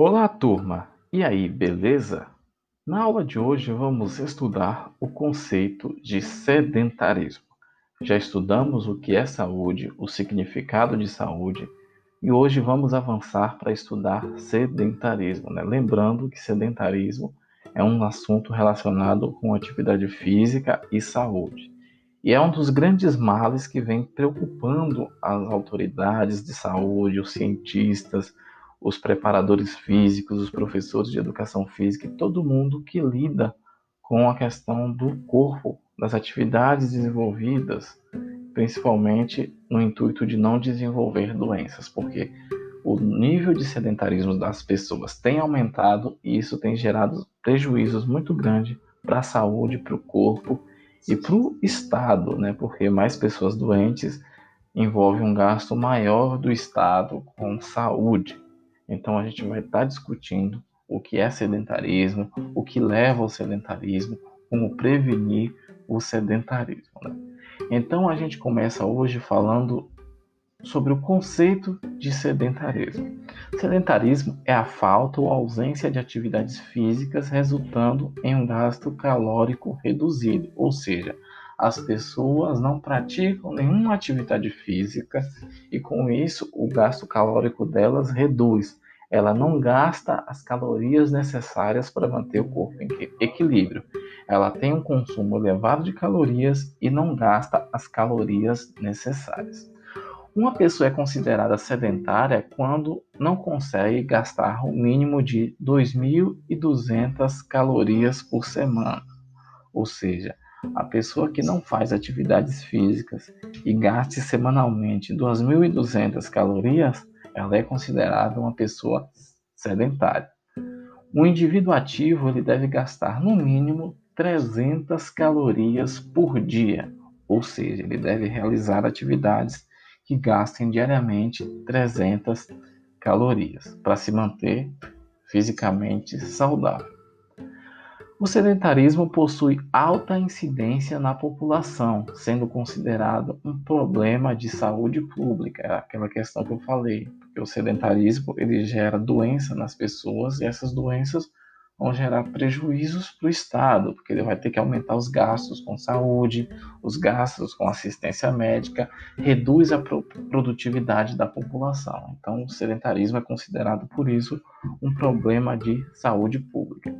Olá, turma! E aí, beleza? Na aula de hoje vamos estudar o conceito de sedentarismo. Já estudamos o que é saúde, o significado de saúde, e hoje vamos avançar para estudar sedentarismo. Né? Lembrando que sedentarismo é um assunto relacionado com atividade física e saúde. E é um dos grandes males que vem preocupando as autoridades de saúde, os cientistas, os preparadores físicos, os professores de educação física e todo mundo que lida com a questão do corpo, das atividades desenvolvidas, principalmente no intuito de não desenvolver doenças, porque o nível de sedentarismo das pessoas tem aumentado e isso tem gerado prejuízos muito grandes para a saúde, para o corpo e para o Estado, né? porque mais pessoas doentes envolve um gasto maior do Estado com saúde. Então a gente vai estar tá discutindo o que é sedentarismo, o que leva ao sedentarismo, como prevenir o sedentarismo. Né? Então a gente começa hoje falando sobre o conceito de sedentarismo. Sedentarismo é a falta ou ausência de atividades físicas resultando em um gasto calórico reduzido, ou seja, as pessoas não praticam nenhuma atividade física e com isso o gasto calórico delas reduz. Ela não gasta as calorias necessárias para manter o corpo em equilíbrio. Ela tem um consumo elevado de calorias e não gasta as calorias necessárias. Uma pessoa é considerada sedentária quando não consegue gastar o mínimo de 2.200 calorias por semana, ou seja, a pessoa que não faz atividades físicas e gaste semanalmente 2.200 calorias, ela é considerada uma pessoa sedentária. O indivíduo ativo ele deve gastar no mínimo 300 calorias por dia, ou seja, ele deve realizar atividades que gastem diariamente 300 calorias para se manter fisicamente saudável. O sedentarismo possui alta incidência na população, sendo considerado um problema de saúde pública, é aquela questão que eu falei, porque o sedentarismo ele gera doença nas pessoas e essas doenças vão gerar prejuízos para o Estado, porque ele vai ter que aumentar os gastos com saúde, os gastos com assistência médica, reduz a produtividade da população. Então, o sedentarismo é considerado, por isso, um problema de saúde pública.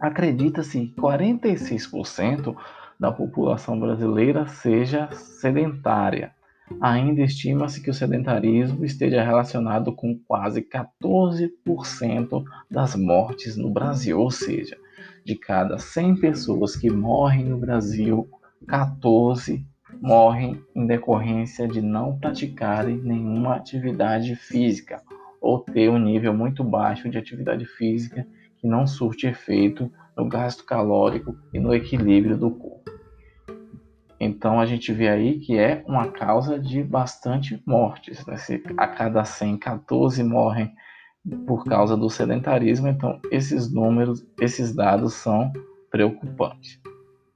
Acredita-se que 46% da população brasileira seja sedentária. Ainda estima-se que o sedentarismo esteja relacionado com quase 14% das mortes no Brasil, ou seja, de cada 100 pessoas que morrem no Brasil, 14 morrem em decorrência de não praticarem nenhuma atividade física ou ter um nível muito baixo de atividade física que não surte efeito no gasto calórico e no equilíbrio do corpo. Então a gente vê aí que é uma causa de bastante mortes. Né? Se a cada 100, 14 morrem por causa do sedentarismo, então esses números, esses dados são preocupantes.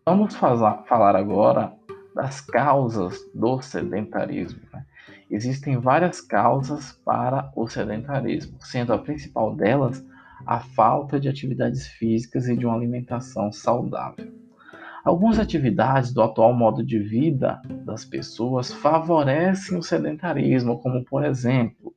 Vamos falar agora das causas do sedentarismo. Né? Existem várias causas para o sedentarismo, sendo a principal delas a falta de atividades físicas e de uma alimentação saudável. Algumas atividades do atual modo de vida das pessoas favorecem o sedentarismo, como por exemplo,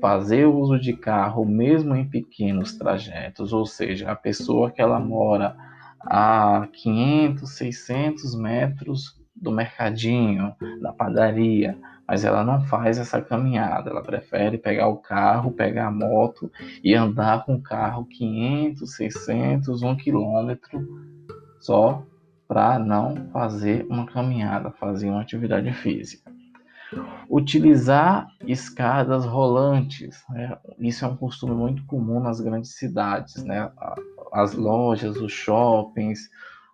fazer uso de carro mesmo em pequenos trajetos, ou seja, a pessoa que ela mora a 500, 600 metros do mercadinho, da padaria, mas ela não faz essa caminhada, ela prefere pegar o carro, pegar a moto e andar com o carro 500, 600, 1 quilômetro só para não fazer uma caminhada, fazer uma atividade física. Utilizar escadas rolantes, né? isso é um costume muito comum nas grandes cidades, né? As lojas, os shoppings,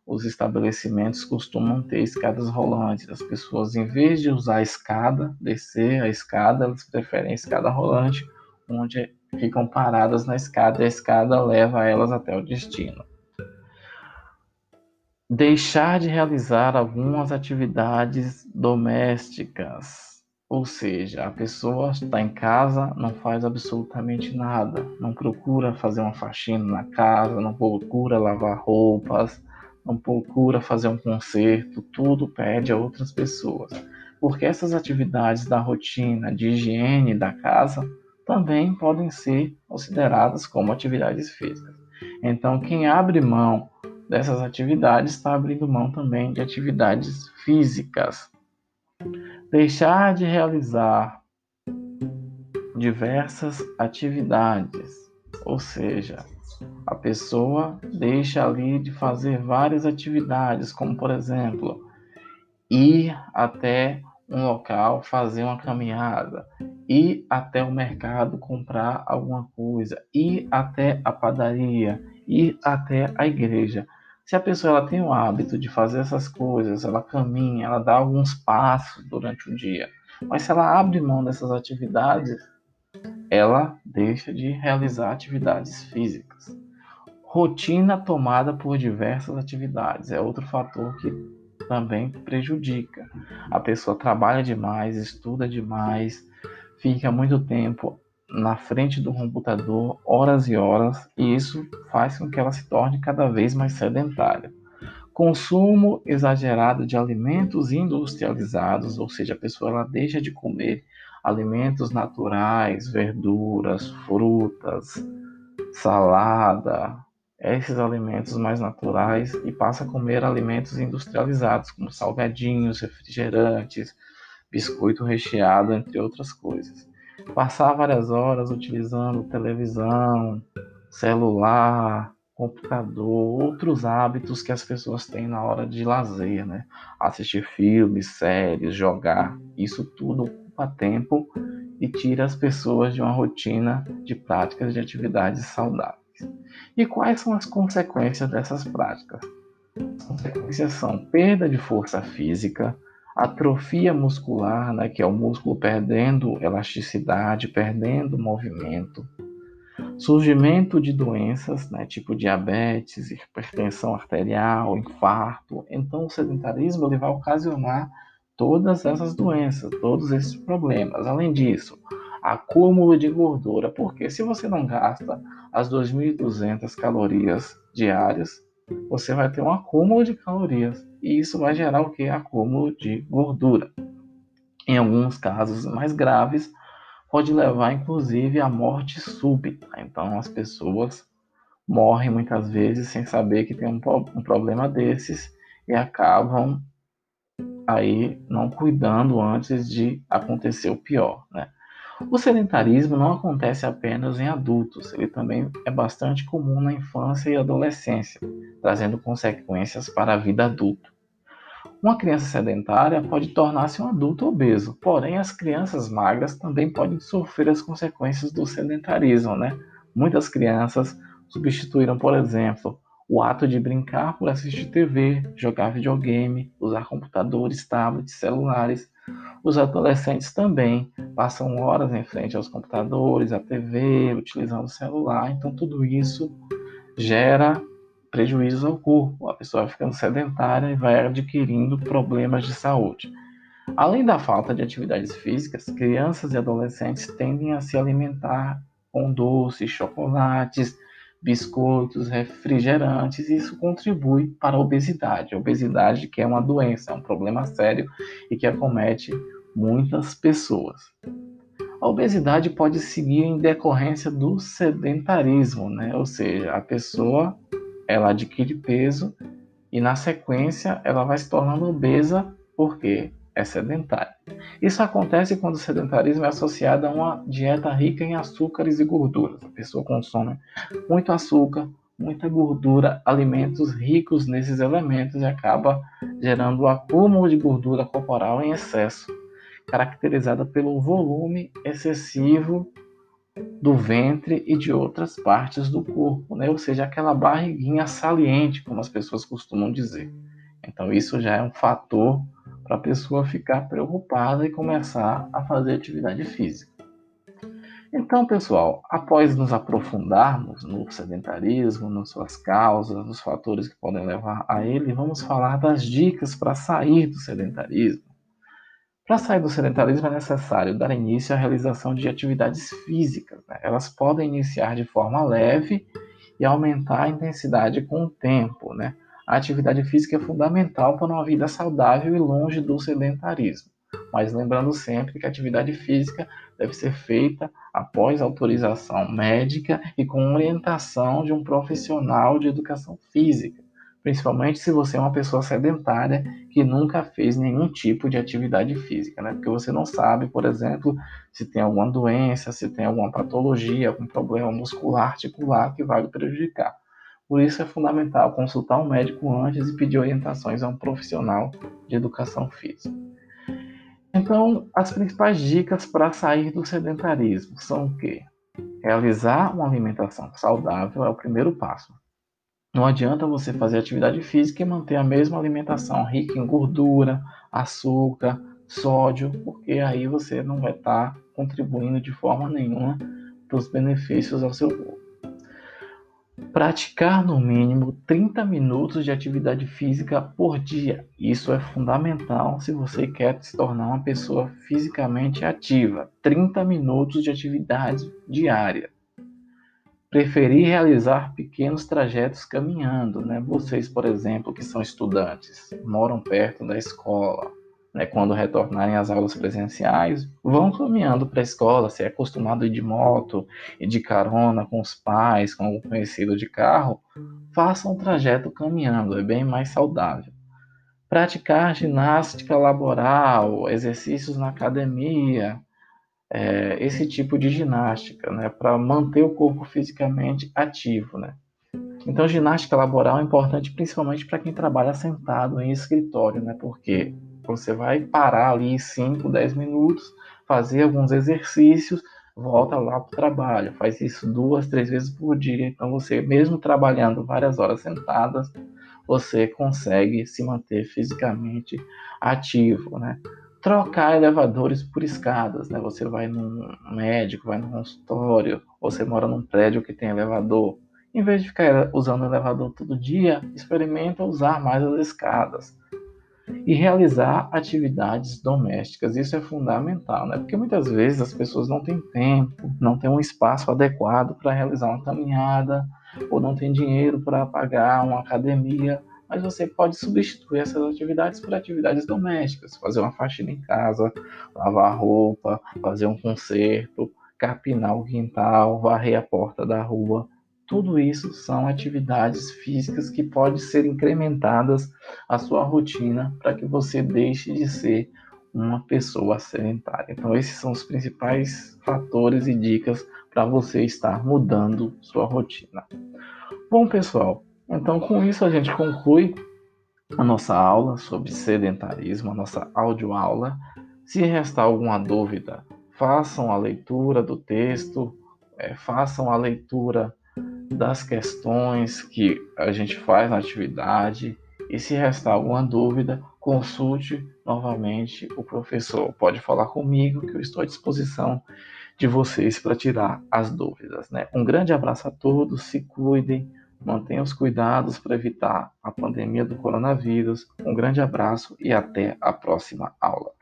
os estabelecimentos costumam ter escadas rolantes. As pessoas, em vez de usar a escada, descer a escada, elas preferem a escada rolante, onde ficam paradas na escada e a escada leva elas até o destino. Deixar de realizar algumas atividades domésticas. Ou seja, a pessoa está em casa, não faz absolutamente nada, não procura fazer uma faxina na casa, não procura lavar roupas, não procura fazer um conserto, tudo pede a outras pessoas. Porque essas atividades da rotina de higiene da casa também podem ser consideradas como atividades físicas. Então, quem abre mão dessas atividades está abrindo mão também de atividades físicas. Deixar de realizar diversas atividades, ou seja, a pessoa deixa ali de fazer várias atividades, como por exemplo, ir até um local fazer uma caminhada, ir até o mercado comprar alguma coisa, ir até a padaria, ir até a igreja. Se a pessoa ela tem o hábito de fazer essas coisas, ela caminha, ela dá alguns passos durante o dia, mas se ela abre mão dessas atividades, ela deixa de realizar atividades físicas. Rotina tomada por diversas atividades é outro fator que também prejudica. A pessoa trabalha demais, estuda demais, fica muito tempo na frente do computador, horas e horas, e isso faz com que ela se torne cada vez mais sedentária. Consumo exagerado de alimentos industrializados, ou seja, a pessoa ela deixa de comer alimentos naturais, verduras, frutas, salada, esses alimentos mais naturais e passa a comer alimentos industrializados, como salgadinhos, refrigerantes, biscoito recheado, entre outras coisas. Passar várias horas utilizando televisão, celular, computador, outros hábitos que as pessoas têm na hora de lazer, né? Assistir filmes, séries, jogar, isso tudo ocupa tempo e tira as pessoas de uma rotina de práticas de atividades saudáveis. E quais são as consequências dessas práticas? As consequências são perda de força física, atrofia muscular, né, que é o músculo perdendo elasticidade, perdendo movimento, surgimento de doenças, né, tipo diabetes, hipertensão arterial, infarto. Então, o sedentarismo ele vai ocasionar todas essas doenças, todos esses problemas. Além disso, acúmulo de gordura, porque se você não gasta as 2.200 calorias diárias, você vai ter um acúmulo de calorias e isso vai gerar o que? Acúmulo de gordura. Em alguns casos mais graves, pode levar inclusive à morte súbita. Então as pessoas morrem muitas vezes sem saber que tem um, um problema desses e acabam aí não cuidando antes de acontecer o pior, né? O sedentarismo não acontece apenas em adultos, ele também é bastante comum na infância e adolescência, trazendo consequências para a vida adulta. Uma criança sedentária pode tornar-se um adulto obeso, porém as crianças magras também podem sofrer as consequências do sedentarismo, né? Muitas crianças substituíram, por exemplo, o ato de brincar por assistir TV, jogar videogame, usar computadores, tablets, celulares os adolescentes também passam horas em frente aos computadores, à TV, utilizando o celular, então tudo isso gera prejuízos ao corpo. A pessoa vai ficando sedentária e vai adquirindo problemas de saúde. Além da falta de atividades físicas, crianças e adolescentes tendem a se alimentar com doces, chocolates, biscoitos, refrigerantes, e isso contribui para a obesidade. A obesidade que é uma doença, é um problema sério e que acomete muitas pessoas. A obesidade pode seguir em decorrência do sedentarismo, né? Ou seja, a pessoa ela adquire peso e na sequência ela vai se tornando obesa porque é sedentária. Isso acontece quando o sedentarismo é associado a uma dieta rica em açúcares e gorduras. A pessoa consome muito açúcar, muita gordura, alimentos ricos nesses elementos e acaba gerando o acúmulo de gordura corporal em excesso, caracterizada pelo volume excessivo do ventre e de outras partes do corpo, né? ou seja, aquela barriguinha saliente, como as pessoas costumam dizer. Então, isso já é um fator para a pessoa ficar preocupada e começar a fazer atividade física. Então, pessoal, após nos aprofundarmos no sedentarismo, nas suas causas, nos fatores que podem levar a ele, vamos falar das dicas para sair do sedentarismo. Para sair do sedentarismo é necessário dar início à realização de atividades físicas. Né? Elas podem iniciar de forma leve e aumentar a intensidade com o tempo. Né? A atividade física é fundamental para uma vida saudável e longe do sedentarismo. Mas lembrando sempre que a atividade física deve ser feita após autorização médica e com orientação de um profissional de educação física principalmente se você é uma pessoa sedentária que nunca fez nenhum tipo de atividade física, né? Porque você não sabe, por exemplo, se tem alguma doença, se tem alguma patologia, algum problema muscular, articular que vai lhe prejudicar. Por isso é fundamental consultar um médico antes e pedir orientações a um profissional de educação física. Então, as principais dicas para sair do sedentarismo são o quê? Realizar uma alimentação saudável é o primeiro passo. Não adianta você fazer atividade física e manter a mesma alimentação rica em gordura, açúcar, sódio, porque aí você não vai estar contribuindo de forma nenhuma para os benefícios ao seu corpo. Praticar no mínimo 30 minutos de atividade física por dia. Isso é fundamental se você quer se tornar uma pessoa fisicamente ativa. 30 minutos de atividade diária preferir realizar pequenos trajetos caminhando, né? Vocês, por exemplo, que são estudantes, moram perto da escola, né? Quando retornarem às aulas presenciais, vão caminhando para a escola. Se é acostumado ir de moto e de carona com os pais, com algum conhecido de carro, façam um trajeto caminhando, é bem mais saudável. Praticar ginástica laboral, exercícios na academia, é, esse tipo de ginástica, né, para manter o corpo fisicamente ativo, né. Então, ginástica laboral é importante principalmente para quem trabalha sentado em escritório, né, porque você vai parar ali 5, 10 minutos, fazer alguns exercícios, volta lá para o trabalho, faz isso duas, três vezes por dia. Então, você, mesmo trabalhando várias horas sentadas, você consegue se manter fisicamente ativo, né? trocar elevadores por escadas, né? Você vai num médico, vai num consultório, ou você mora num prédio que tem elevador. Em vez de ficar usando o elevador todo dia, experimenta usar mais as escadas. E realizar atividades domésticas, isso é fundamental, né? Porque muitas vezes as pessoas não têm tempo, não têm um espaço adequado para realizar uma caminhada, ou não têm dinheiro para pagar uma academia mas você pode substituir essas atividades por atividades domésticas, fazer uma faxina em casa, lavar roupa, fazer um concerto, capinar o quintal, varrer a porta da rua. Tudo isso são atividades físicas que podem ser incrementadas à sua rotina para que você deixe de ser uma pessoa sedentária. Então, esses são os principais fatores e dicas para você estar mudando sua rotina. Bom, pessoal, então, com isso, a gente conclui a nossa aula sobre sedentarismo, a nossa audioaula. Se restar alguma dúvida, façam a leitura do texto, é, façam a leitura das questões que a gente faz na atividade. E se restar alguma dúvida, consulte novamente o professor. Pode falar comigo que eu estou à disposição de vocês para tirar as dúvidas. Né? Um grande abraço a todos, se cuidem Mantenha os cuidados para evitar a pandemia do coronavírus. Um grande abraço e até a próxima aula.